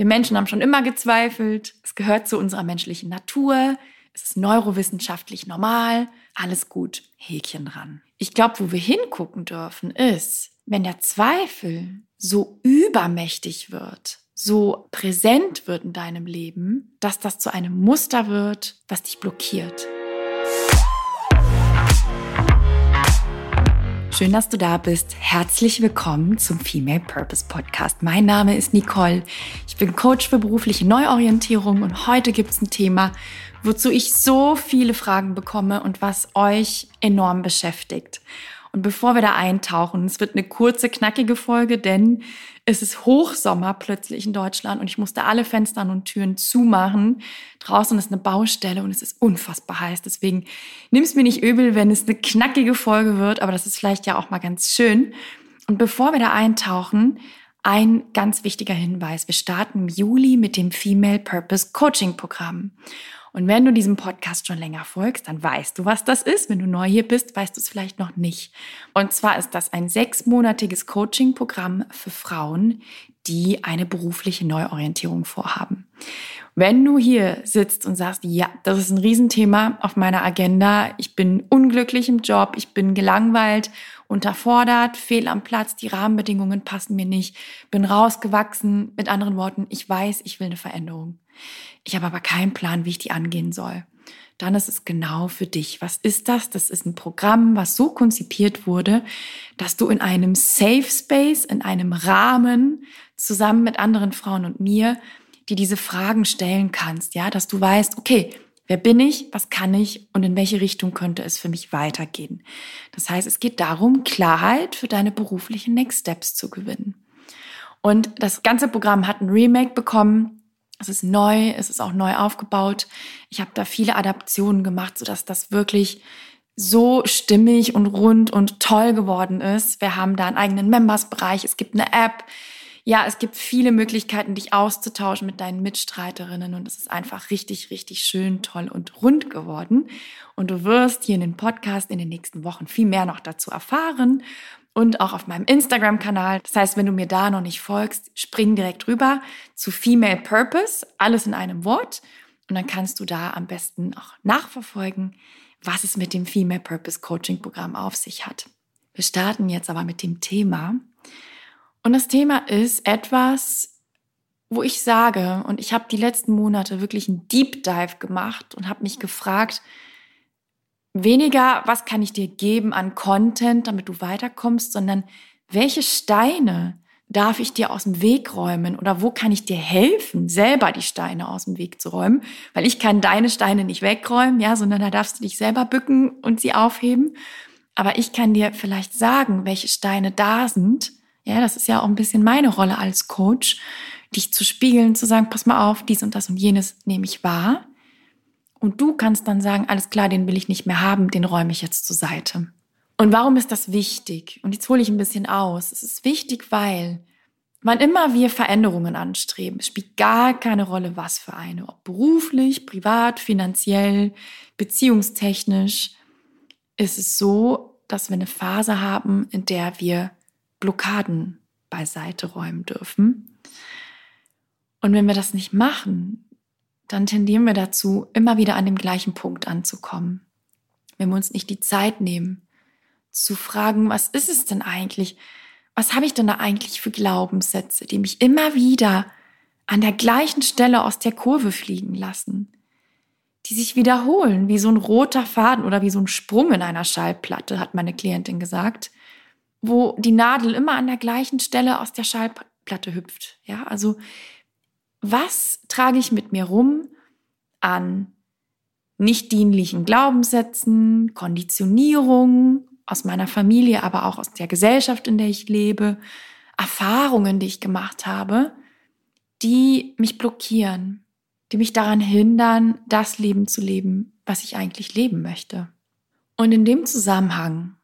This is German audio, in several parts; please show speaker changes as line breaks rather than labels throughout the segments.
Wir Menschen haben schon immer gezweifelt. Es gehört zu unserer menschlichen Natur. Es ist neurowissenschaftlich normal. Alles gut. Häkchen dran. Ich glaube, wo wir hingucken dürfen, ist, wenn der Zweifel so übermächtig wird, so präsent wird in deinem Leben, dass das zu einem Muster wird, was dich blockiert. Schön, dass du da bist. Herzlich willkommen zum Female Purpose Podcast. Mein Name ist Nicole. Ich bin Coach für berufliche Neuorientierung und heute gibt es ein Thema, wozu ich so viele Fragen bekomme und was euch enorm beschäftigt. Und bevor wir da eintauchen, es wird eine kurze, knackige Folge, denn es ist Hochsommer plötzlich in Deutschland und ich musste alle Fenster und Türen zumachen. Draußen ist eine Baustelle und es ist unfassbar heiß. Deswegen nimm es mir nicht übel, wenn es eine knackige Folge wird, aber das ist vielleicht ja auch mal ganz schön. Und bevor wir da eintauchen, ein ganz wichtiger Hinweis. Wir starten im Juli mit dem Female Purpose Coaching Programm. Und wenn du diesem Podcast schon länger folgst, dann weißt du, was das ist. Wenn du neu hier bist, weißt du es vielleicht noch nicht. Und zwar ist das ein sechsmonatiges Coaching-Programm für Frauen, die eine berufliche Neuorientierung vorhaben. Wenn du hier sitzt und sagst, ja, das ist ein Riesenthema auf meiner Agenda, ich bin unglücklich im Job, ich bin gelangweilt, unterfordert, fehl am Platz, die Rahmenbedingungen passen mir nicht, bin rausgewachsen, mit anderen Worten, ich weiß, ich will eine Veränderung. Ich habe aber keinen Plan, wie ich die angehen soll. Dann ist es genau für dich. Was ist das? Das ist ein Programm, was so konzipiert wurde, dass du in einem Safe Space, in einem Rahmen zusammen mit anderen Frauen und mir, die diese Fragen stellen kannst, ja, dass du weißt, okay, wer bin ich, was kann ich und in welche Richtung könnte es für mich weitergehen. Das heißt, es geht darum, Klarheit für deine beruflichen Next Steps zu gewinnen. Und das ganze Programm hat ein Remake bekommen es ist neu, es ist auch neu aufgebaut. Ich habe da viele Adaptionen gemacht, sodass das wirklich so stimmig und rund und toll geworden ist. Wir haben da einen eigenen Members-Bereich, es gibt eine App. Ja, es gibt viele Möglichkeiten, dich auszutauschen mit deinen Mitstreiterinnen und es ist einfach richtig, richtig schön, toll und rund geworden. Und du wirst hier in den Podcast in den nächsten Wochen viel mehr noch dazu erfahren und auch auf meinem Instagram-Kanal. Das heißt, wenn du mir da noch nicht folgst, spring direkt rüber zu Female Purpose, alles in einem Wort. Und dann kannst du da am besten auch nachverfolgen, was es mit dem Female Purpose Coaching Programm auf sich hat. Wir starten jetzt aber mit dem Thema. Und das Thema ist etwas, wo ich sage, und ich habe die letzten Monate wirklich einen Deep Dive gemacht und habe mich gefragt, weniger, was kann ich dir geben an Content, damit du weiterkommst, sondern welche Steine darf ich dir aus dem Weg räumen oder wo kann ich dir helfen, selber die Steine aus dem Weg zu räumen, weil ich kann deine Steine nicht wegräumen, ja, sondern da darfst du dich selber bücken und sie aufheben. Aber ich kann dir vielleicht sagen, welche Steine da sind. Ja, das ist ja auch ein bisschen meine Rolle als Coach, dich zu spiegeln, zu sagen, pass mal auf, dies und das und jenes nehme ich wahr. Und du kannst dann sagen, alles klar, den will ich nicht mehr haben, den räume ich jetzt zur Seite. Und warum ist das wichtig? Und jetzt hole ich ein bisschen aus. Es ist wichtig, weil wann immer wir Veränderungen anstreben, spielt gar keine Rolle, was für eine, ob beruflich, privat, finanziell, beziehungstechnisch, ist es so, dass wir eine Phase haben, in der wir Blockaden beiseite räumen dürfen. Und wenn wir das nicht machen, dann tendieren wir dazu, immer wieder an dem gleichen Punkt anzukommen. Wenn wir uns nicht die Zeit nehmen, zu fragen, was ist es denn eigentlich? Was habe ich denn da eigentlich für Glaubenssätze, die mich immer wieder an der gleichen Stelle aus der Kurve fliegen lassen? Die sich wiederholen, wie so ein roter Faden oder wie so ein Sprung in einer Schallplatte, hat meine Klientin gesagt, wo die Nadel immer an der gleichen Stelle aus der Schallplatte hüpft. Ja, also was trage ich mit mir rum an nicht dienlichen Glaubenssätzen, Konditionierungen aus meiner Familie, aber auch aus der Gesellschaft, in der ich lebe, Erfahrungen, die ich gemacht habe, die mich blockieren, die mich daran hindern, das Leben zu leben, was ich eigentlich leben möchte. Und in dem Zusammenhang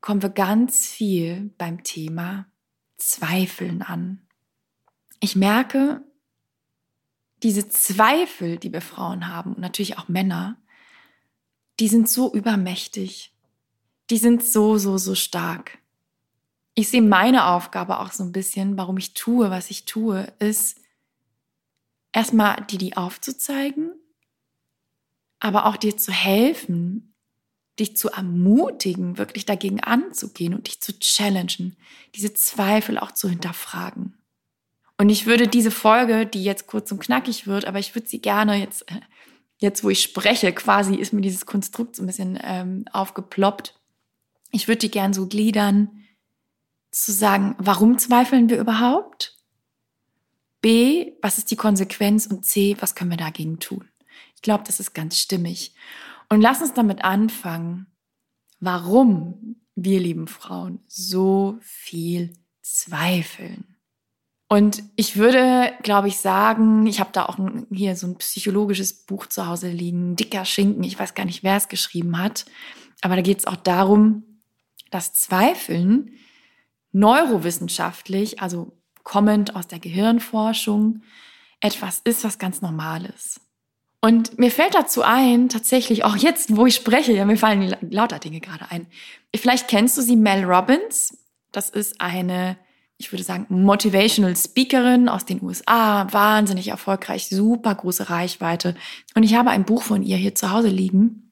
kommen wir ganz viel beim Thema Zweifeln an. Ich merke, diese Zweifel, die wir Frauen haben und natürlich auch Männer, die sind so übermächtig. Die sind so, so, so stark. Ich sehe meine Aufgabe auch so ein bisschen, warum ich tue, was ich tue, ist, erstmal dir die aufzuzeigen, aber auch dir zu helfen, dich zu ermutigen, wirklich dagegen anzugehen und dich zu challengen, diese Zweifel auch zu hinterfragen. Und ich würde diese Folge, die jetzt kurz und knackig wird, aber ich würde sie gerne jetzt, äh, jetzt wo ich spreche, quasi ist mir dieses Konstrukt so ein bisschen ähm, aufgeploppt. Ich würde die gern so gliedern, zu sagen, warum zweifeln wir überhaupt? B, was ist die Konsequenz? Und C, was können wir dagegen tun? Ich glaube, das ist ganz stimmig. Und lass uns damit anfangen, warum wir lieben Frauen so viel zweifeln. Und ich würde, glaube ich, sagen, ich habe da auch hier so ein psychologisches Buch zu Hause liegen, dicker Schinken, ich weiß gar nicht, wer es geschrieben hat, aber da geht es auch darum, dass Zweifeln neurowissenschaftlich, also kommend aus der Gehirnforschung, etwas ist, was ganz normal ist. Und mir fällt dazu ein, tatsächlich auch jetzt, wo ich spreche, ja, mir fallen lauter Dinge gerade ein. Vielleicht kennst du sie, Mel Robbins. Das ist eine, ich würde sagen, motivational Speakerin aus den USA, wahnsinnig erfolgreich, super große Reichweite. Und ich habe ein Buch von ihr hier zu Hause liegen.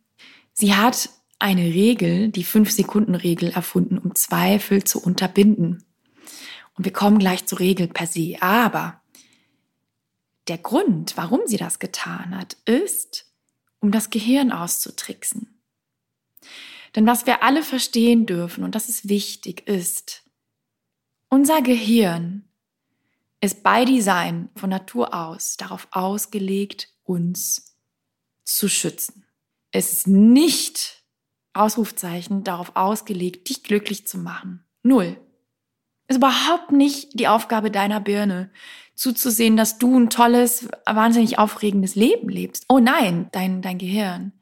Sie hat eine Regel, die Fünf-Sekunden-Regel erfunden, um Zweifel zu unterbinden. Und wir kommen gleich zur Regel per se. Aber der Grund, warum sie das getan hat, ist, um das Gehirn auszutricksen. Denn was wir alle verstehen dürfen, und das ist wichtig, ist, unser Gehirn ist bei Design von Natur aus darauf ausgelegt, uns zu schützen. Es ist nicht Ausrufzeichen darauf ausgelegt, dich glücklich zu machen. Null. Ist überhaupt nicht die Aufgabe deiner Birne, zuzusehen, dass du ein tolles, wahnsinnig aufregendes Leben lebst. Oh nein, dein, dein Gehirn,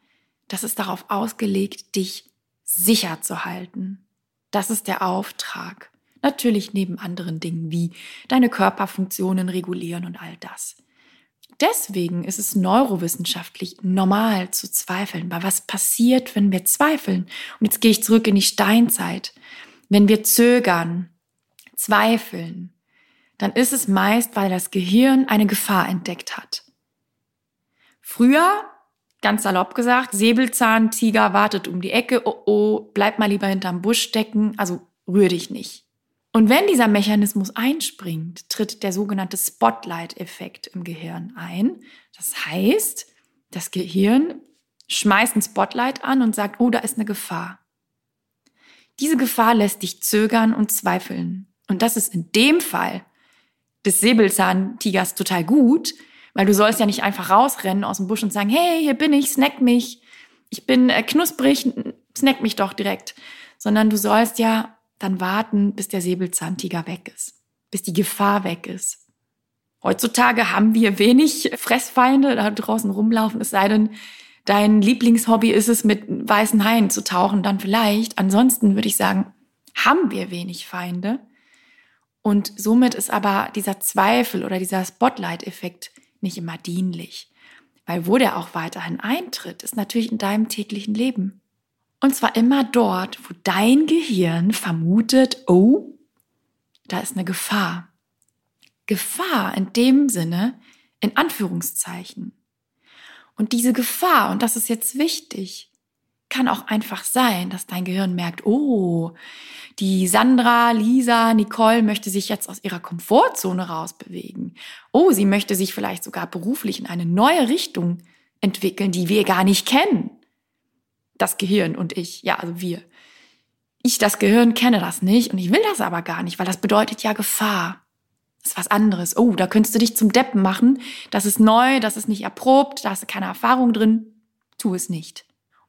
das ist darauf ausgelegt, dich sicher zu halten. Das ist der Auftrag. Natürlich neben anderen Dingen wie deine Körperfunktionen regulieren und all das. Deswegen ist es neurowissenschaftlich normal zu zweifeln. Weil was passiert, wenn wir zweifeln? Und jetzt gehe ich zurück in die Steinzeit. Wenn wir zögern, zweifeln, dann ist es meist, weil das Gehirn eine Gefahr entdeckt hat. Früher, ganz salopp gesagt, Säbelzahntiger wartet um die Ecke, oh oh, bleib mal lieber hinterm Busch stecken, also rühr dich nicht. Und wenn dieser Mechanismus einspringt, tritt der sogenannte Spotlight-Effekt im Gehirn ein. Das heißt, das Gehirn schmeißt ein Spotlight an und sagt, oh, da ist eine Gefahr. Diese Gefahr lässt dich zögern und zweifeln. Und das ist in dem Fall des Säbelzahntigers total gut, weil du sollst ja nicht einfach rausrennen aus dem Busch und sagen, hey, hier bin ich, snack mich. Ich bin äh, knusprig, snack mich doch direkt. Sondern du sollst ja dann warten, bis der Säbelzahntiger weg ist, bis die Gefahr weg ist. Heutzutage haben wir wenig Fressfeinde da draußen rumlaufen, es sei denn, dein Lieblingshobby ist es, mit weißen Haien zu tauchen, dann vielleicht. Ansonsten würde ich sagen, haben wir wenig Feinde. Und somit ist aber dieser Zweifel oder dieser Spotlight-Effekt nicht immer dienlich. Weil wo der auch weiterhin eintritt, ist natürlich in deinem täglichen Leben. Und zwar immer dort, wo dein Gehirn vermutet, oh, da ist eine Gefahr. Gefahr in dem Sinne, in Anführungszeichen. Und diese Gefahr, und das ist jetzt wichtig, kann auch einfach sein, dass dein Gehirn merkt, oh, die Sandra, Lisa, Nicole möchte sich jetzt aus ihrer Komfortzone rausbewegen. Oh, sie möchte sich vielleicht sogar beruflich in eine neue Richtung entwickeln, die wir gar nicht kennen. Das Gehirn und ich, ja, also wir. Ich, das Gehirn, kenne das nicht und ich will das aber gar nicht, weil das bedeutet ja Gefahr. Das ist was anderes. Oh, da könntest du dich zum Deppen machen. Das ist neu, das ist nicht erprobt, da hast du keine Erfahrung drin. Tu es nicht.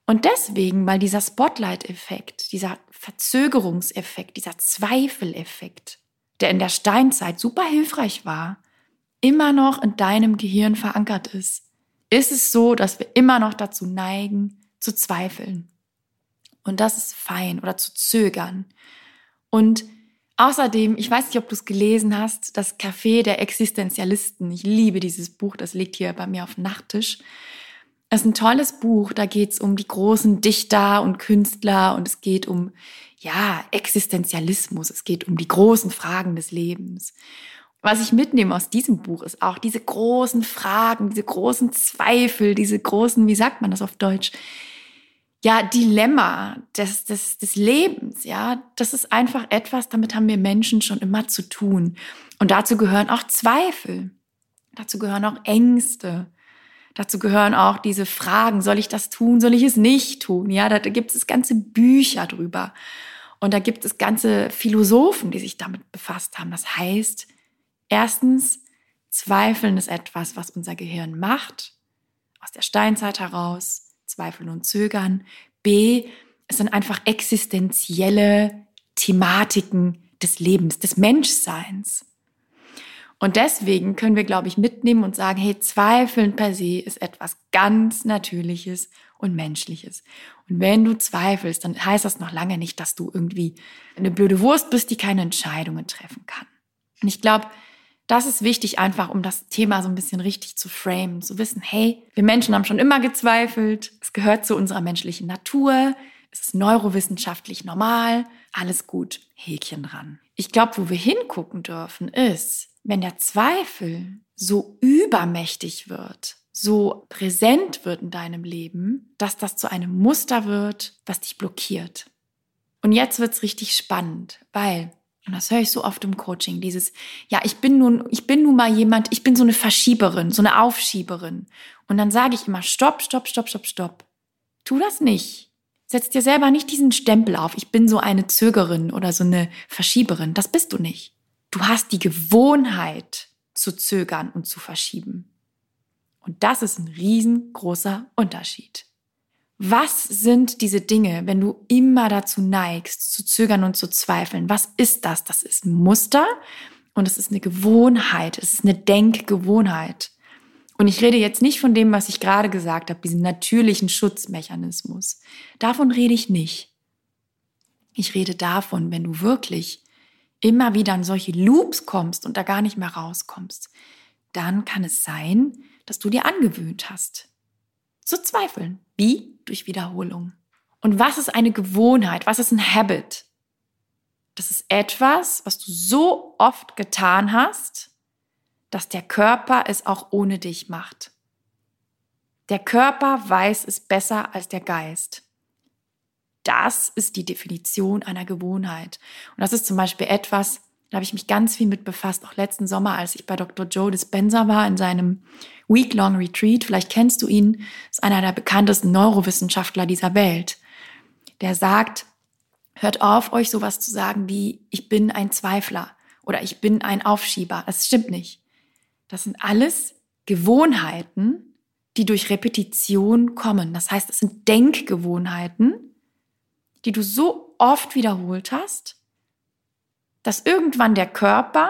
Und deswegen, weil dieser Spotlight-Effekt, dieser Verzögerungseffekt, dieser Zweifeleffekt, der in der Steinzeit super hilfreich war, immer noch in deinem Gehirn verankert ist, ist es so, dass wir immer noch dazu neigen, zu zweifeln. Und das ist fein oder zu zögern. Und außerdem, ich weiß nicht, ob du es gelesen hast, das Café der Existenzialisten. Ich liebe dieses Buch, das liegt hier bei mir auf dem Nachttisch. Es ist ein tolles Buch, da geht es um die großen Dichter und Künstler und es geht um, ja, Existenzialismus, es geht um die großen Fragen des Lebens. was ich mitnehme aus diesem Buch ist auch diese großen Fragen, diese großen Zweifel, diese großen, wie sagt man das auf Deutsch? Ja, Dilemma des, des, des Lebens, ja. Das ist einfach etwas, damit haben wir Menschen schon immer zu tun. Und dazu gehören auch Zweifel. Dazu gehören auch Ängste. Dazu gehören auch diese Fragen, soll ich das tun, soll ich es nicht tun? Ja, da, gibt es ganze Bücher drüber. Und da gibt es ganze Philosophen, die sich damit befasst haben. Das heißt, Erstens, Zweifeln ist etwas, was unser Gehirn macht, aus der Steinzeit heraus, Zweifeln und Zögern. B, es sind einfach existenzielle Thematiken des Lebens, des Menschseins. Und deswegen können wir, glaube ich, mitnehmen und sagen, hey, Zweifeln per se ist etwas ganz Natürliches und Menschliches. Und wenn du zweifelst, dann heißt das noch lange nicht, dass du irgendwie eine blöde Wurst bist, die keine Entscheidungen treffen kann. Und ich glaube, das ist wichtig einfach, um das Thema so ein bisschen richtig zu framen, zu wissen, hey, wir Menschen haben schon immer gezweifelt, es gehört zu unserer menschlichen Natur, es ist neurowissenschaftlich normal, alles gut, Häkchen dran. Ich glaube, wo wir hingucken dürfen, ist, wenn der Zweifel so übermächtig wird, so präsent wird in deinem Leben, dass das zu einem Muster wird, was dich blockiert. Und jetzt wird's richtig spannend, weil und das höre ich so oft im Coaching, dieses, ja, ich bin nun, ich bin nun mal jemand, ich bin so eine Verschieberin, so eine Aufschieberin. Und dann sage ich immer, stopp, stopp, stopp, stopp, stopp. Tu das nicht. Setz dir selber nicht diesen Stempel auf, ich bin so eine Zögerin oder so eine Verschieberin. Das bist du nicht. Du hast die Gewohnheit zu zögern und zu verschieben. Und das ist ein riesengroßer Unterschied. Was sind diese Dinge, wenn du immer dazu neigst, zu zögern und zu zweifeln? Was ist das? Das ist ein Muster und es ist eine Gewohnheit. Es ist eine Denkgewohnheit. Und ich rede jetzt nicht von dem, was ich gerade gesagt habe, diesem natürlichen Schutzmechanismus. Davon rede ich nicht. Ich rede davon, wenn du wirklich immer wieder in solche Loops kommst und da gar nicht mehr rauskommst, dann kann es sein, dass du dir angewöhnt hast, zu zweifeln. Wie? Durch Wiederholung. Und was ist eine Gewohnheit? Was ist ein Habit? Das ist etwas, was du so oft getan hast, dass der Körper es auch ohne dich macht. Der Körper weiß es besser als der Geist. Das ist die Definition einer Gewohnheit. Und das ist zum Beispiel etwas, da habe ich mich ganz viel mit befasst, auch letzten Sommer, als ich bei Dr. Joe Dispenza war in seinem Week-Long Retreat. Vielleicht kennst du ihn, ist einer der bekanntesten Neurowissenschaftler dieser Welt. Der sagt, hört auf, euch sowas zu sagen wie, ich bin ein Zweifler oder ich bin ein Aufschieber. Das stimmt nicht. Das sind alles Gewohnheiten, die durch Repetition kommen. Das heißt, es sind Denkgewohnheiten, die du so oft wiederholt hast, dass irgendwann der Körper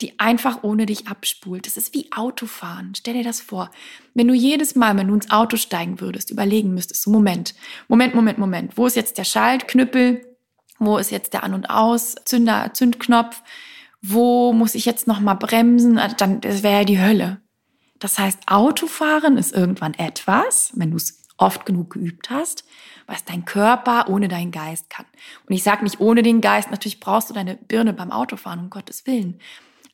die einfach ohne dich abspult. Das ist wie Autofahren. Stell dir das vor. Wenn du jedes Mal, wenn du ins Auto steigen würdest, überlegen müsstest, so Moment, Moment, Moment, Moment, wo ist jetzt der Schaltknüppel? Wo ist jetzt der An- und Aus, Zünder, Zündknopf? Wo muss ich jetzt nochmal bremsen? Also dann, das wäre ja die Hölle. Das heißt, Autofahren ist irgendwann etwas, wenn du es oft genug geübt hast, was dein Körper ohne deinen Geist kann. Und ich sage nicht ohne den Geist, natürlich brauchst du deine Birne beim Autofahren, um Gottes Willen.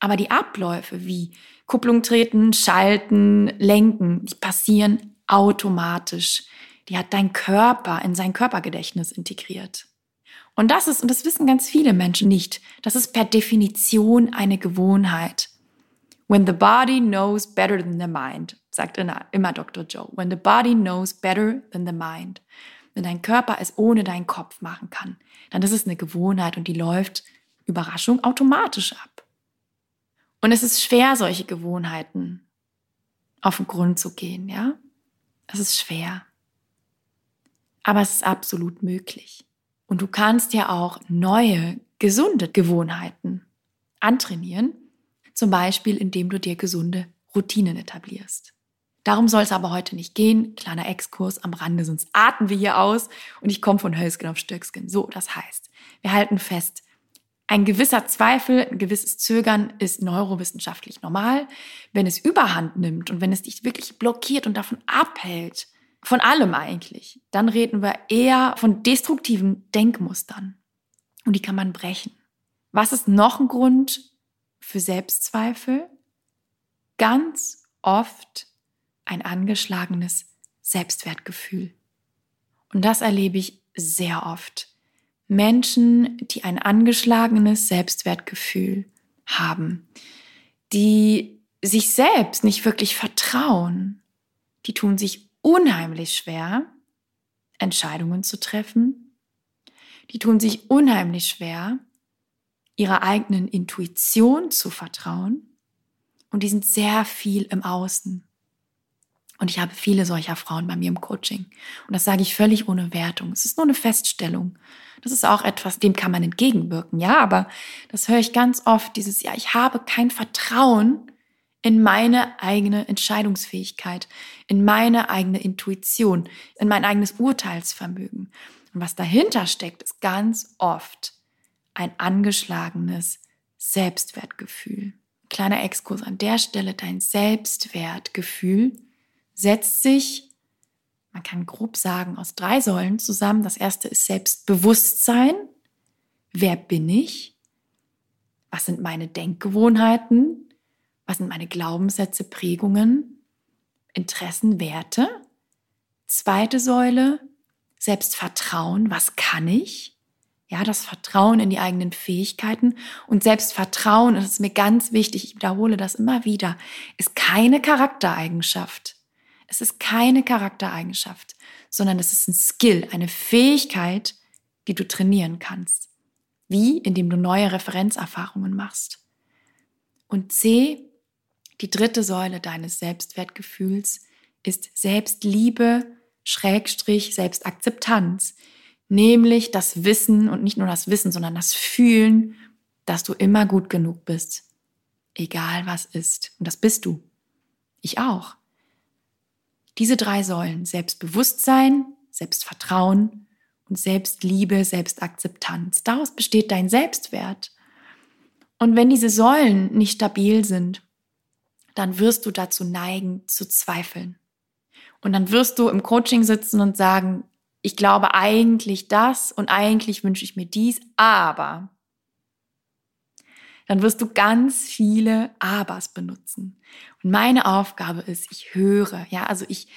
Aber die Abläufe wie Kupplung treten, schalten, lenken, die passieren automatisch. Die hat dein Körper in sein Körpergedächtnis integriert. Und das ist, und das wissen ganz viele Menschen nicht, das ist per Definition eine Gewohnheit. When the body knows better than the mind, sagt immer Dr. Joe. When the body knows better than the mind wenn dein Körper es ohne deinen Kopf machen kann, dann ist es eine Gewohnheit und die läuft, Überraschung, automatisch ab. Und es ist schwer, solche Gewohnheiten auf den Grund zu gehen, ja? Es ist schwer. Aber es ist absolut möglich. Und du kannst ja auch neue, gesunde Gewohnheiten antrainieren, zum Beispiel indem du dir gesunde Routinen etablierst. Darum soll es aber heute nicht gehen. Kleiner Exkurs am Rande, sonst atmen wir hier aus und ich komme von Hölzgen auf Stöckskin. So, das heißt, wir halten fest, ein gewisser Zweifel, ein gewisses Zögern ist neurowissenschaftlich normal. Wenn es überhand nimmt und wenn es dich wirklich blockiert und davon abhält, von allem eigentlich, dann reden wir eher von destruktiven Denkmustern. Und die kann man brechen. Was ist noch ein Grund für Selbstzweifel ganz oft ein angeschlagenes Selbstwertgefühl. Und das erlebe ich sehr oft. Menschen, die ein angeschlagenes Selbstwertgefühl haben, die sich selbst nicht wirklich vertrauen, die tun sich unheimlich schwer, Entscheidungen zu treffen. Die tun sich unheimlich schwer, ihrer eigenen Intuition zu vertrauen. Und die sind sehr viel im Außen. Und ich habe viele solcher Frauen bei mir im Coaching. Und das sage ich völlig ohne Wertung. Es ist nur eine Feststellung. Das ist auch etwas, dem kann man entgegenwirken. Ja, aber das höre ich ganz oft, dieses, ja, ich habe kein Vertrauen in meine eigene Entscheidungsfähigkeit, in meine eigene Intuition, in mein eigenes Urteilsvermögen. Und was dahinter steckt, ist ganz oft ein angeschlagenes Selbstwertgefühl. Kleiner Exkurs an der Stelle, dein Selbstwertgefühl setzt sich, man kann grob sagen, aus drei Säulen zusammen. Das erste ist Selbstbewusstsein. Wer bin ich? Was sind meine Denkgewohnheiten? Was sind meine Glaubenssätze, Prägungen, Interessen, Werte? Zweite Säule, Selbstvertrauen. Was kann ich? Ja, das Vertrauen in die eigenen Fähigkeiten und Selbstvertrauen, das ist mir ganz wichtig, ich wiederhole das immer wieder, ist keine Charaktereigenschaft. Es ist keine Charaktereigenschaft, sondern es ist ein Skill, eine Fähigkeit, die du trainieren kannst. Wie? Indem du neue Referenzerfahrungen machst. Und C, die dritte Säule deines Selbstwertgefühls ist Selbstliebe, Schrägstrich, Selbstakzeptanz. Nämlich das Wissen und nicht nur das Wissen, sondern das Fühlen, dass du immer gut genug bist. Egal was ist. Und das bist du. Ich auch. Diese drei Säulen, Selbstbewusstsein, Selbstvertrauen und Selbstliebe, Selbstakzeptanz, daraus besteht dein Selbstwert. Und wenn diese Säulen nicht stabil sind, dann wirst du dazu neigen zu zweifeln. Und dann wirst du im Coaching sitzen und sagen, ich glaube eigentlich das und eigentlich wünsche ich mir dies, aber dann wirst du ganz viele Abers benutzen. Und meine Aufgabe ist, ich höre, ja, also ich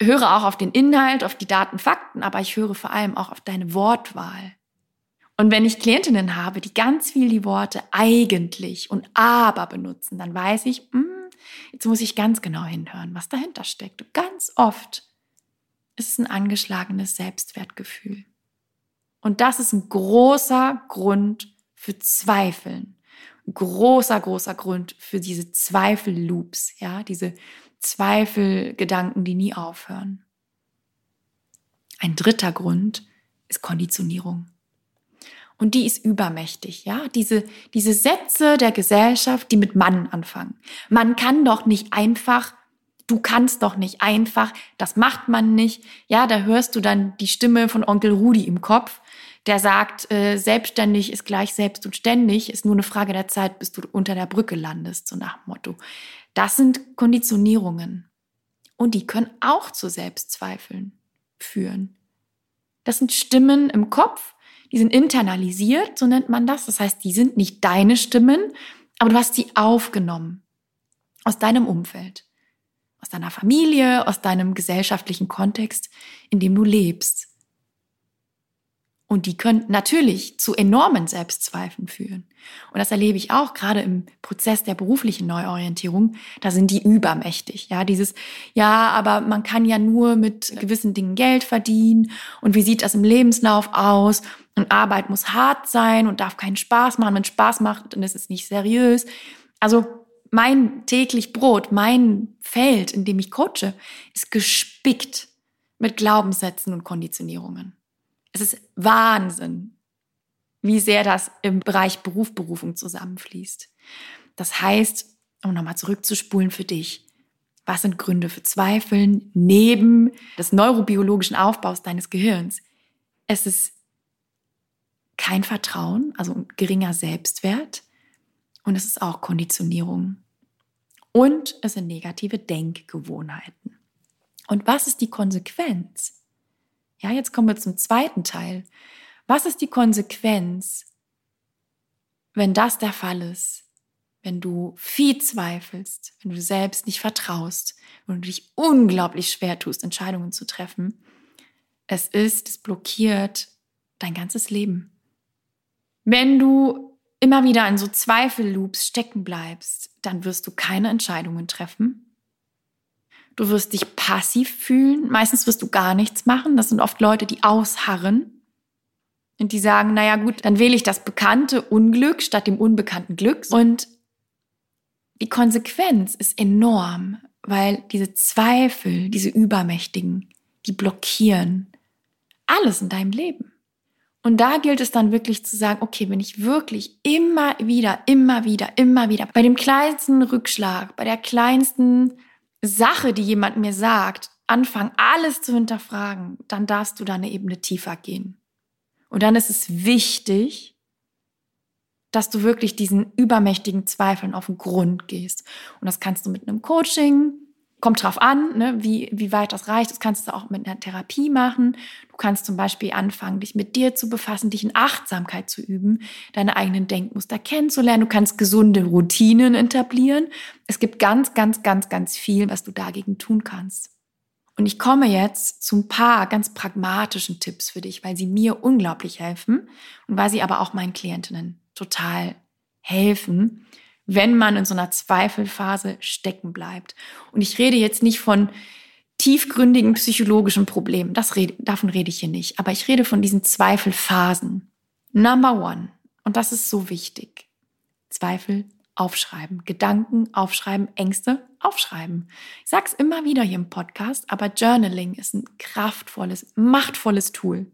höre auch auf den Inhalt, auf die Daten, Fakten, aber ich höre vor allem auch auf deine Wortwahl. Und wenn ich Klientinnen habe, die ganz viel die Worte eigentlich und aber benutzen, dann weiß ich, mh, hm, jetzt muss ich ganz genau hinhören, was dahinter steckt. Und ganz oft ist es ein angeschlagenes Selbstwertgefühl. Und das ist ein großer Grund für Zweifeln. Großer, großer Grund für diese Zweifelloops, ja, diese Zweifelgedanken, die nie aufhören. Ein dritter Grund ist Konditionierung. Und die ist übermächtig, ja. Diese, diese Sätze der Gesellschaft, die mit Mann anfangen. Man kann doch nicht einfach, du kannst doch nicht einfach, das macht man nicht. Ja, da hörst du dann die Stimme von Onkel Rudi im Kopf, der sagt, äh, selbstständig ist gleich selbst und ständig, ist nur eine Frage der Zeit, bis du unter der Brücke landest, so nach dem Motto. Das sind Konditionierungen. Und die können auch zu Selbstzweifeln führen. Das sind Stimmen im Kopf, die sind internalisiert, so nennt man das. Das heißt, die sind nicht deine Stimmen, aber du hast sie aufgenommen aus deinem Umfeld, aus deiner Familie, aus deinem gesellschaftlichen Kontext, in dem du lebst. Und die können natürlich zu enormen Selbstzweifeln führen. Und das erlebe ich auch gerade im Prozess der beruflichen Neuorientierung. Da sind die übermächtig. Ja, dieses, ja, aber man kann ja nur mit gewissen Dingen Geld verdienen. Und wie sieht das im Lebenslauf aus? Und Arbeit muss hart sein und darf keinen Spaß machen. Wenn Spaß macht, dann ist es nicht seriös. Also mein täglich Brot, mein Feld, in dem ich coache, ist gespickt mit Glaubenssätzen und Konditionierungen. Es ist Wahnsinn, wie sehr das im Bereich Beruf, Berufung zusammenfließt. Das heißt, um nochmal zurückzuspulen für dich, was sind Gründe für Zweifeln neben des neurobiologischen Aufbaus deines Gehirns? Es ist kein Vertrauen, also geringer Selbstwert und es ist auch Konditionierung. Und es sind negative Denkgewohnheiten. Und was ist die Konsequenz? Ja, jetzt kommen wir zum zweiten Teil. Was ist die Konsequenz, wenn das der Fall ist, wenn du viel zweifelst, wenn du selbst nicht vertraust, wenn du dich unglaublich schwer tust, Entscheidungen zu treffen, es ist, es blockiert dein ganzes Leben. Wenn du immer wieder in so Zweifelloops stecken bleibst, dann wirst du keine Entscheidungen treffen. Du wirst dich passiv fühlen. Meistens wirst du gar nichts machen. Das sind oft Leute, die ausharren und die sagen, naja gut, dann wähle ich das bekannte Unglück statt dem unbekannten Glück. Und die Konsequenz ist enorm, weil diese Zweifel, diese Übermächtigen, die blockieren alles in deinem Leben. Und da gilt es dann wirklich zu sagen, okay, wenn ich wirklich immer wieder, immer wieder, immer wieder bei dem kleinsten Rückschlag, bei der kleinsten Sache, die jemand mir sagt, anfangen, alles zu hinterfragen, dann darfst du da eine Ebene tiefer gehen. Und dann ist es wichtig, dass du wirklich diesen übermächtigen Zweifeln auf den Grund gehst. Und das kannst du mit einem Coaching, kommt drauf an, ne, wie, wie weit das reicht. Das kannst du auch mit einer Therapie machen. Du kannst zum Beispiel anfangen, dich mit dir zu befassen, dich in Achtsamkeit zu üben, deine eigenen Denkmuster kennenzulernen. Du kannst gesunde Routinen etablieren. Es gibt ganz, ganz, ganz, ganz viel, was du dagegen tun kannst. Und ich komme jetzt zu ein paar ganz pragmatischen Tipps für dich, weil sie mir unglaublich helfen und weil sie aber auch meinen Klientinnen total helfen, wenn man in so einer Zweifelphase stecken bleibt. Und ich rede jetzt nicht von tiefgründigen psychologischen Problemen, das rede, davon rede ich hier nicht, aber ich rede von diesen Zweifelphasen. Number one, und das ist so wichtig, Zweifel aufschreiben, Gedanken aufschreiben, Ängste aufschreiben. Ich sag's immer wieder hier im Podcast, aber Journaling ist ein kraftvolles, machtvolles Tool.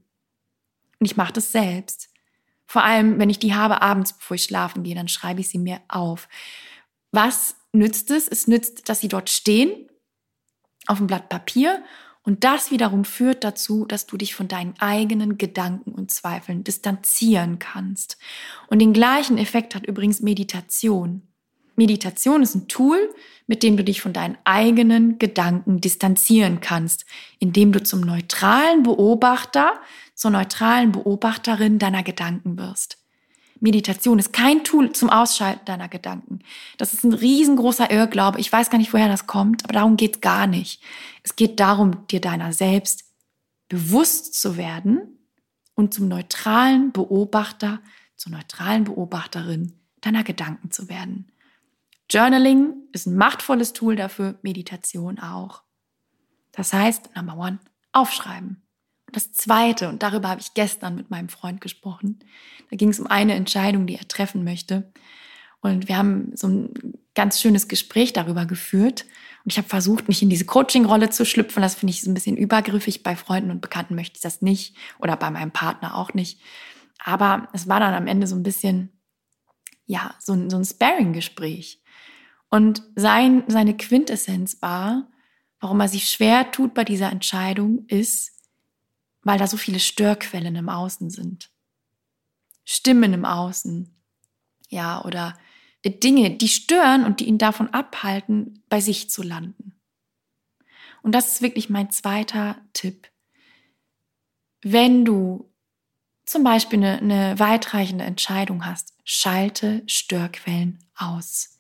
Und ich mache das selbst. Vor allem, wenn ich die habe abends, bevor ich schlafen gehe, dann schreibe ich sie mir auf. Was nützt es? Es nützt, dass sie dort stehen, auf dem Blatt Papier. Und das wiederum führt dazu, dass du dich von deinen eigenen Gedanken und Zweifeln distanzieren kannst. Und den gleichen Effekt hat übrigens Meditation. Meditation ist ein Tool, mit dem du dich von deinen eigenen Gedanken distanzieren kannst, indem du zum neutralen Beobachter zur neutralen Beobachterin deiner Gedanken wirst. Meditation ist kein Tool zum Ausschalten deiner Gedanken. Das ist ein riesengroßer Irrglaube. Ich weiß gar nicht, woher das kommt, aber darum geht es gar nicht. Es geht darum, dir deiner selbst bewusst zu werden und zum neutralen Beobachter, zur neutralen Beobachterin deiner Gedanken zu werden. Journaling ist ein machtvolles Tool dafür, Meditation auch. Das heißt, Number One, aufschreiben. Das Zweite, und darüber habe ich gestern mit meinem Freund gesprochen, da ging es um eine Entscheidung, die er treffen möchte. Und wir haben so ein ganz schönes Gespräch darüber geführt. Und ich habe versucht, mich in diese Coaching-Rolle zu schlüpfen. Das finde ich so ein bisschen übergriffig. Bei Freunden und Bekannten möchte ich das nicht. Oder bei meinem Partner auch nicht. Aber es war dann am Ende so ein bisschen, ja, so ein, so ein Sparring-Gespräch. Und sein, seine Quintessenz war, warum er sich schwer tut bei dieser Entscheidung, ist, weil da so viele Störquellen im Außen sind. Stimmen im Außen. Ja, oder Dinge, die stören und die ihn davon abhalten, bei sich zu landen. Und das ist wirklich mein zweiter Tipp. Wenn du zum Beispiel eine, eine weitreichende Entscheidung hast, schalte Störquellen aus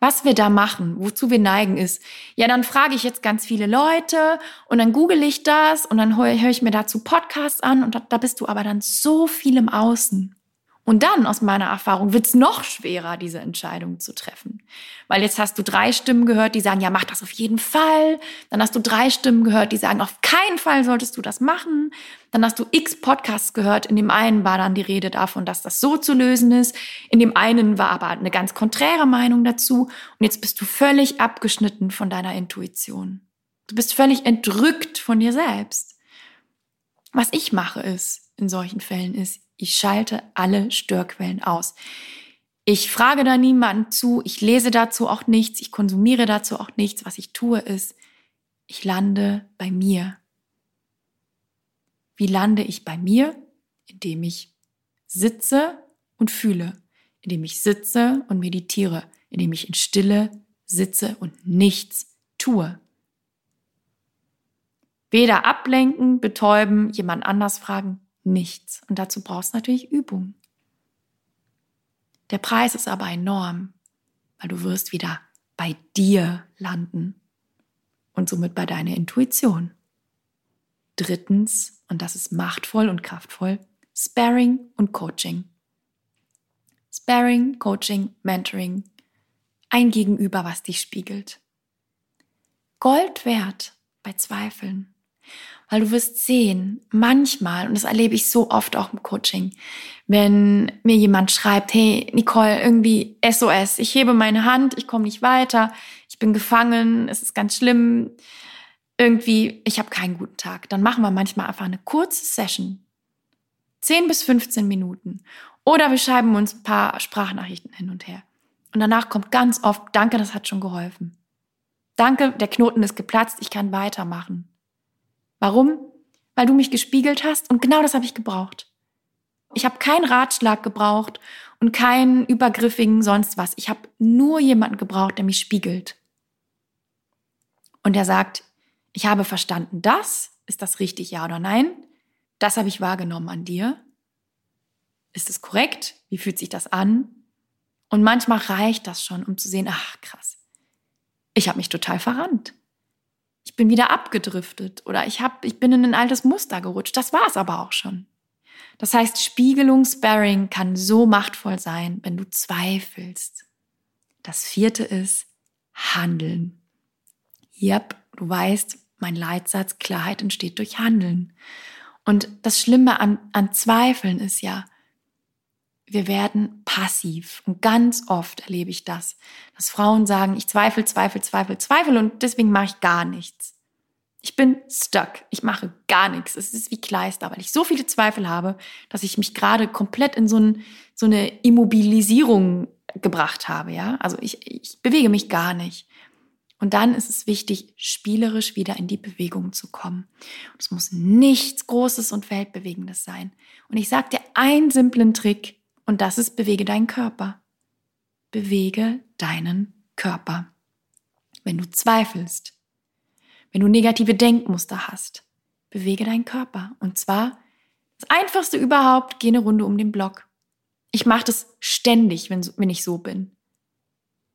was wir da machen, wozu wir neigen, ist, ja, dann frage ich jetzt ganz viele Leute und dann google ich das und dann höre hör ich mir dazu Podcasts an und da, da bist du aber dann so viel im Außen. Und dann, aus meiner Erfahrung, wird es noch schwerer, diese Entscheidung zu treffen. Weil jetzt hast du drei Stimmen gehört, die sagen, ja, mach das auf jeden Fall. Dann hast du drei Stimmen gehört, die sagen, auf keinen Fall solltest du das machen. Dann hast du x Podcasts gehört. In dem einen war dann die Rede davon, dass das so zu lösen ist. In dem einen war aber eine ganz konträre Meinung dazu. Und jetzt bist du völlig abgeschnitten von deiner Intuition. Du bist völlig entrückt von dir selbst. Was ich mache ist, in solchen Fällen ist, ich schalte alle Störquellen aus. Ich frage da niemanden zu, ich lese dazu auch nichts, ich konsumiere dazu auch nichts. Was ich tue ist, ich lande bei mir. Wie lande ich bei mir? Indem ich sitze und fühle, indem ich sitze und meditiere, indem ich in Stille sitze und nichts tue. Weder ablenken, betäuben, jemand anders fragen, nichts. Und dazu brauchst du natürlich Übung. Der Preis ist aber enorm, weil du wirst wieder bei dir landen und somit bei deiner Intuition. Drittens, und das ist machtvoll und kraftvoll, Sparring und Coaching. Sparring, Coaching, Mentoring, ein Gegenüber, was dich spiegelt. Gold wert bei Zweifeln. Weil du wirst sehen, manchmal, und das erlebe ich so oft auch im Coaching, wenn mir jemand schreibt, hey Nicole, irgendwie SOS, ich hebe meine Hand, ich komme nicht weiter, ich bin gefangen, es ist ganz schlimm, irgendwie, ich habe keinen guten Tag. Dann machen wir manchmal einfach eine kurze Session. 10 bis 15 Minuten. Oder wir schreiben uns ein paar Sprachnachrichten hin und her. Und danach kommt ganz oft, danke, das hat schon geholfen. Danke, der Knoten ist geplatzt, ich kann weitermachen. Warum? Weil du mich gespiegelt hast und genau das habe ich gebraucht. Ich habe keinen Ratschlag gebraucht und keinen übergriffigen sonst was. Ich habe nur jemanden gebraucht, der mich spiegelt. Und der sagt, ich habe verstanden, das, ist das richtig, ja oder nein? Das habe ich wahrgenommen an dir. Ist es korrekt? Wie fühlt sich das an? Und manchmal reicht das schon, um zu sehen, ach krass, ich habe mich total verrannt ich bin wieder abgedriftet oder ich, hab, ich bin in ein altes Muster gerutscht. Das war es aber auch schon. Das heißt, Spiegelung, Sparring kann so machtvoll sein, wenn du zweifelst. Das vierte ist Handeln. Yep, du weißt, mein Leitsatz, Klarheit entsteht durch Handeln. Und das Schlimme an, an Zweifeln ist ja, wir werden passiv. Und ganz oft erlebe ich das, dass Frauen sagen, ich zweifle, zweifle, zweifle, zweifle und deswegen mache ich gar nichts. Ich bin stuck. Ich mache gar nichts. Es ist wie Kleister, weil ich so viele Zweifel habe, dass ich mich gerade komplett in so, ein, so eine Immobilisierung gebracht habe. Ja, also ich, ich bewege mich gar nicht. Und dann ist es wichtig, spielerisch wieder in die Bewegung zu kommen. es muss nichts Großes und Weltbewegendes sein. Und ich sage dir einen simplen Trick, und das ist bewege deinen Körper. Bewege deinen Körper. Wenn du zweifelst, wenn du negative Denkmuster hast, bewege deinen Körper. Und zwar das Einfachste überhaupt, geh eine Runde um den Block. Ich mache das ständig, wenn, wenn ich so bin.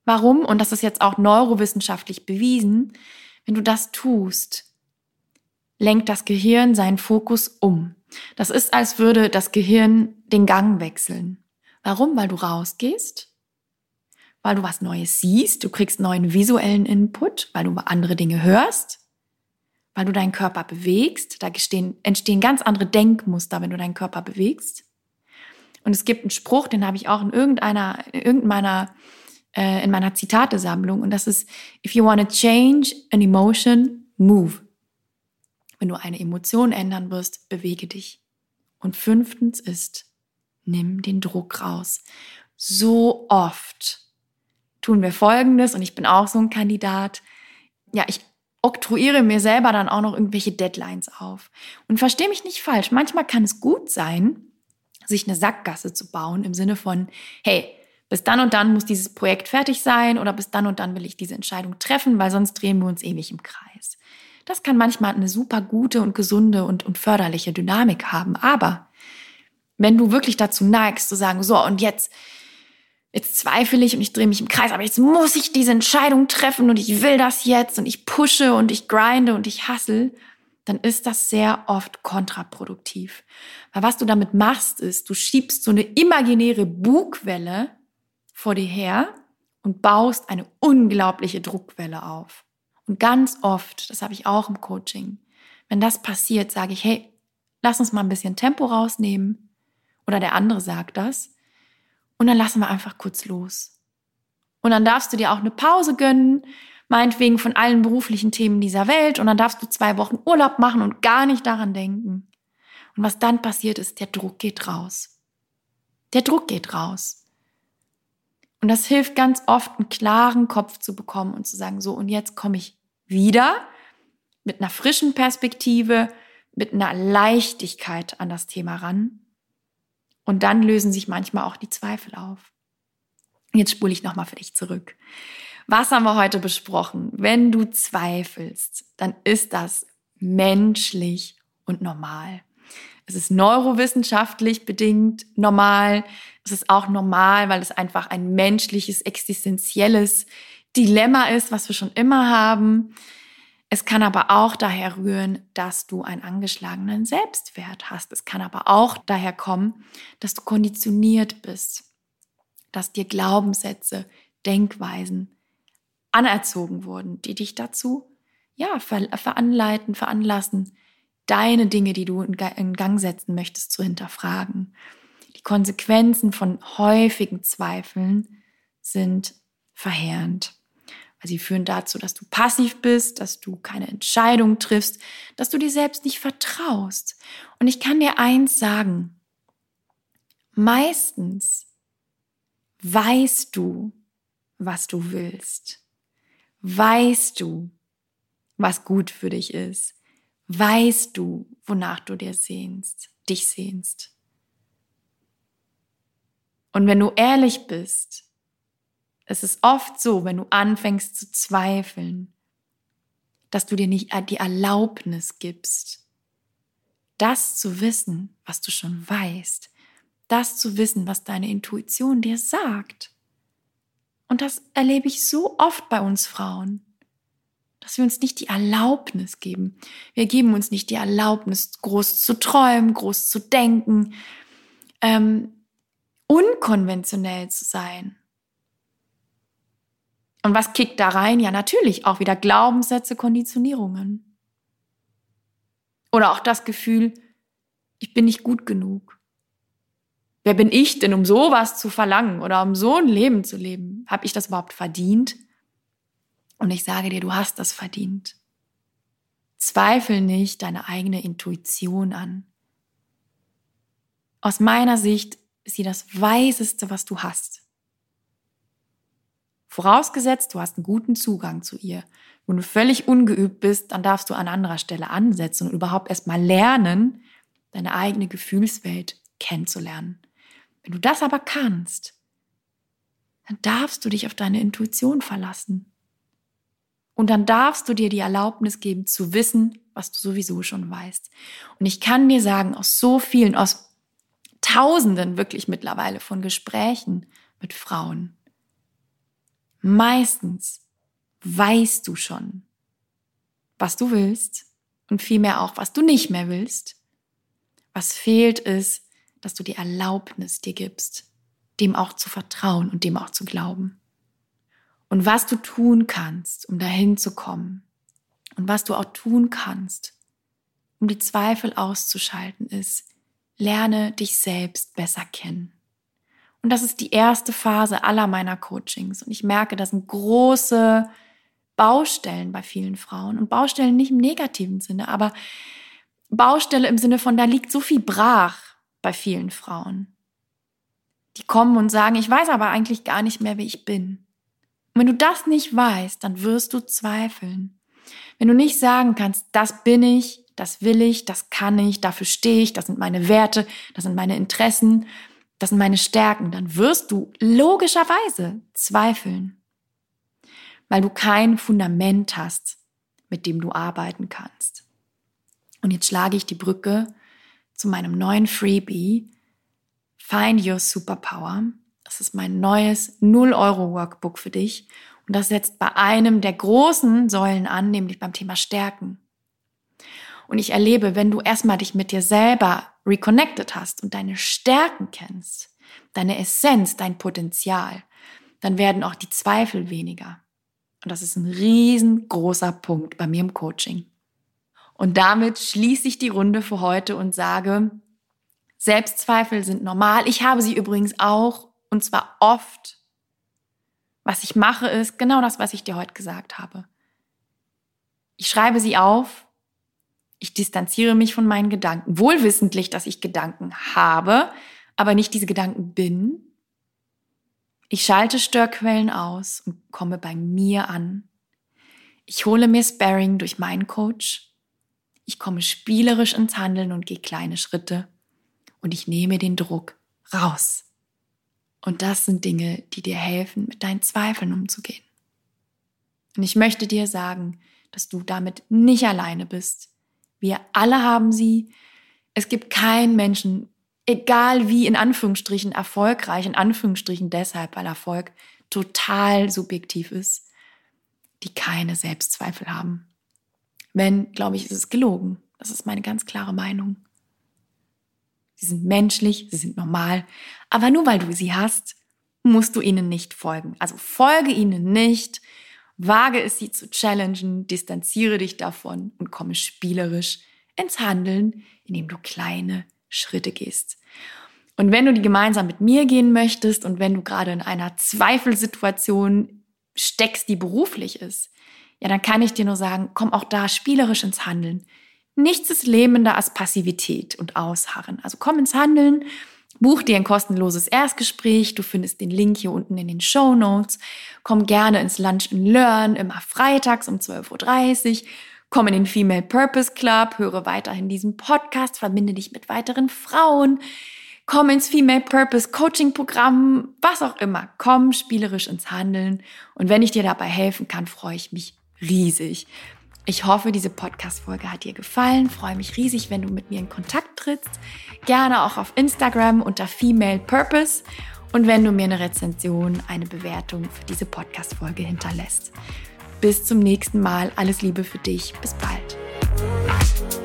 Warum? Und das ist jetzt auch neurowissenschaftlich bewiesen. Wenn du das tust, lenkt das Gehirn seinen Fokus um. Das ist, als würde das Gehirn den Gang wechseln. Warum? Weil du rausgehst, weil du was Neues siehst, du kriegst neuen visuellen Input, weil du andere Dinge hörst, weil du deinen Körper bewegst. Da entstehen, entstehen ganz andere Denkmuster, wenn du deinen Körper bewegst. Und es gibt einen Spruch, den habe ich auch in irgendeiner, in irgendeiner, äh, in meiner Zitatesammlung. Und das ist, if you want to change an emotion, move. Wenn du eine Emotion ändern wirst, bewege dich. Und fünftens ist, nimm den Druck raus. So oft tun wir Folgendes und ich bin auch so ein Kandidat. Ja, ich oktroyiere mir selber dann auch noch irgendwelche Deadlines auf. Und verstehe mich nicht falsch. Manchmal kann es gut sein, sich eine Sackgasse zu bauen im Sinne von, hey, bis dann und dann muss dieses Projekt fertig sein oder bis dann und dann will ich diese Entscheidung treffen, weil sonst drehen wir uns ewig im Kreis. Das kann manchmal eine super gute und gesunde und, und förderliche Dynamik haben. Aber wenn du wirklich dazu neigst, zu sagen, so und jetzt, jetzt zweifle ich und ich drehe mich im Kreis, aber jetzt muss ich diese Entscheidung treffen und ich will das jetzt und ich pushe und ich grinde und ich hassle, dann ist das sehr oft kontraproduktiv. Weil was du damit machst, ist, du schiebst so eine imaginäre Bugwelle vor dir her und baust eine unglaubliche Druckwelle auf. Und ganz oft, das habe ich auch im Coaching, wenn das passiert, sage ich, hey, lass uns mal ein bisschen Tempo rausnehmen oder der andere sagt das. Und dann lassen wir einfach kurz los. Und dann darfst du dir auch eine Pause gönnen, meinetwegen von allen beruflichen Themen dieser Welt. Und dann darfst du zwei Wochen Urlaub machen und gar nicht daran denken. Und was dann passiert ist, der Druck geht raus. Der Druck geht raus. Und das hilft ganz oft, einen klaren Kopf zu bekommen und zu sagen, so, und jetzt komme ich wieder mit einer frischen Perspektive, mit einer Leichtigkeit an das Thema ran und dann lösen sich manchmal auch die Zweifel auf. Jetzt spule ich nochmal für dich zurück. Was haben wir heute besprochen? Wenn du zweifelst, dann ist das menschlich und normal. Es ist neurowissenschaftlich bedingt normal. Es ist auch normal, weil es einfach ein menschliches, existenzielles Dilemma ist, was wir schon immer haben. Es kann aber auch daher rühren, dass du einen angeschlagenen Selbstwert hast. Es kann aber auch daher kommen, dass du konditioniert bist, dass dir Glaubenssätze, Denkweisen anerzogen wurden, die dich dazu ja veranleiten, veranlassen, deine Dinge, die du in Gang setzen möchtest, zu hinterfragen. Die Konsequenzen von häufigen Zweifeln sind verheerend. Sie führen dazu, dass du passiv bist, dass du keine Entscheidung triffst, dass du dir selbst nicht vertraust. Und ich kann dir eins sagen. Meistens weißt du, was du willst. Weißt du, was gut für dich ist. Weißt du, wonach du dir sehnst, dich sehnst. Und wenn du ehrlich bist, es ist oft so, wenn du anfängst zu zweifeln, dass du dir nicht die Erlaubnis gibst, das zu wissen, was du schon weißt, das zu wissen, was deine Intuition dir sagt. Und das erlebe ich so oft bei uns Frauen, dass wir uns nicht die Erlaubnis geben. Wir geben uns nicht die Erlaubnis, groß zu träumen, groß zu denken, ähm, unkonventionell zu sein. Und was kickt da rein? Ja, natürlich auch wieder Glaubenssätze, Konditionierungen. Oder auch das Gefühl, ich bin nicht gut genug. Wer bin ich denn, um sowas zu verlangen oder um so ein Leben zu leben? Habe ich das überhaupt verdient? Und ich sage dir, du hast das verdient. Zweifel nicht deine eigene Intuition an. Aus meiner Sicht ist sie das Weiseste, was du hast. Vorausgesetzt, du hast einen guten Zugang zu ihr. Wenn du völlig ungeübt bist, dann darfst du an anderer Stelle ansetzen und überhaupt erstmal lernen, deine eigene Gefühlswelt kennenzulernen. Wenn du das aber kannst, dann darfst du dich auf deine Intuition verlassen. Und dann darfst du dir die Erlaubnis geben zu wissen, was du sowieso schon weißt. Und ich kann dir sagen, aus so vielen, aus Tausenden wirklich mittlerweile von Gesprächen mit Frauen, Meistens weißt du schon, was du willst und vielmehr auch, was du nicht mehr willst. Was fehlt ist, dass du die Erlaubnis dir gibst, dem auch zu vertrauen und dem auch zu glauben. Und was du tun kannst, um dahin zu kommen und was du auch tun kannst, um die Zweifel auszuschalten, ist, lerne dich selbst besser kennen. Und das ist die erste Phase aller meiner Coachings. Und ich merke, das sind große Baustellen bei vielen Frauen. Und Baustellen nicht im negativen Sinne, aber Baustelle im Sinne von, da liegt so viel brach bei vielen Frauen. Die kommen und sagen, ich weiß aber eigentlich gar nicht mehr, wie ich bin. Und wenn du das nicht weißt, dann wirst du zweifeln. Wenn du nicht sagen kannst, das bin ich, das will ich, das kann ich, dafür stehe ich, das sind meine Werte, das sind meine Interessen, das sind meine Stärken, dann wirst du logischerweise zweifeln, weil du kein Fundament hast, mit dem du arbeiten kannst. Und jetzt schlage ich die Brücke zu meinem neuen Freebie, Find Your Superpower. Das ist mein neues 0-Euro-Workbook für dich. Und das setzt bei einem der großen Säulen an, nämlich beim Thema Stärken. Und ich erlebe, wenn du erstmal dich mit dir selber reconnected hast und deine Stärken kennst, deine Essenz, dein Potenzial, dann werden auch die Zweifel weniger. Und das ist ein riesengroßer Punkt bei mir im Coaching. Und damit schließe ich die Runde für heute und sage, Selbstzweifel sind normal. Ich habe sie übrigens auch und zwar oft. Was ich mache ist genau das, was ich dir heute gesagt habe. Ich schreibe sie auf ich distanziere mich von meinen Gedanken, wohlwissentlich, dass ich Gedanken habe, aber nicht diese Gedanken bin. Ich schalte Störquellen aus und komme bei mir an. Ich hole mir Sparring durch meinen Coach. Ich komme spielerisch ins Handeln und gehe kleine Schritte. Und ich nehme den Druck raus. Und das sind Dinge, die dir helfen, mit deinen Zweifeln umzugehen. Und ich möchte dir sagen, dass du damit nicht alleine bist. Wir alle haben sie. Es gibt keinen Menschen egal wie in Anführungsstrichen erfolgreich, in Anführungsstrichen deshalb, weil Erfolg total subjektiv ist, die keine Selbstzweifel haben. Wenn, glaube ich, ist es gelogen. Das ist meine ganz klare Meinung. Sie sind menschlich, sie sind normal, aber nur weil du sie hast, musst du ihnen nicht folgen. Also folge ihnen nicht, wage es sie zu challengen, distanziere dich davon und komme spielerisch ins Handeln, indem du kleine Schritte gehst. Und wenn du die gemeinsam mit mir gehen möchtest und wenn du gerade in einer Zweifelsituation steckst, die beruflich ist, ja, dann kann ich dir nur sagen, komm auch da spielerisch ins Handeln. Nichts ist lebender als Passivität und Ausharren. Also komm ins Handeln, buch dir ein kostenloses Erstgespräch. Du findest den Link hier unten in den Show Notes. Komm gerne ins Lunch and Learn, immer freitags um 12.30 Uhr. Komm in den Female Purpose Club, höre weiterhin diesen Podcast, verbinde dich mit weiteren Frauen, komm ins Female Purpose Coaching Programm, was auch immer. Komm spielerisch ins Handeln. Und wenn ich dir dabei helfen kann, freue ich mich riesig. Ich hoffe, diese Podcast-Folge hat dir gefallen. Freue mich riesig, wenn du mit mir in Kontakt trittst. Gerne auch auf Instagram unter Female Purpose. Und wenn du mir eine Rezension, eine Bewertung für diese Podcast-Folge hinterlässt. Bis zum nächsten Mal. Alles Liebe für dich. Bis bald.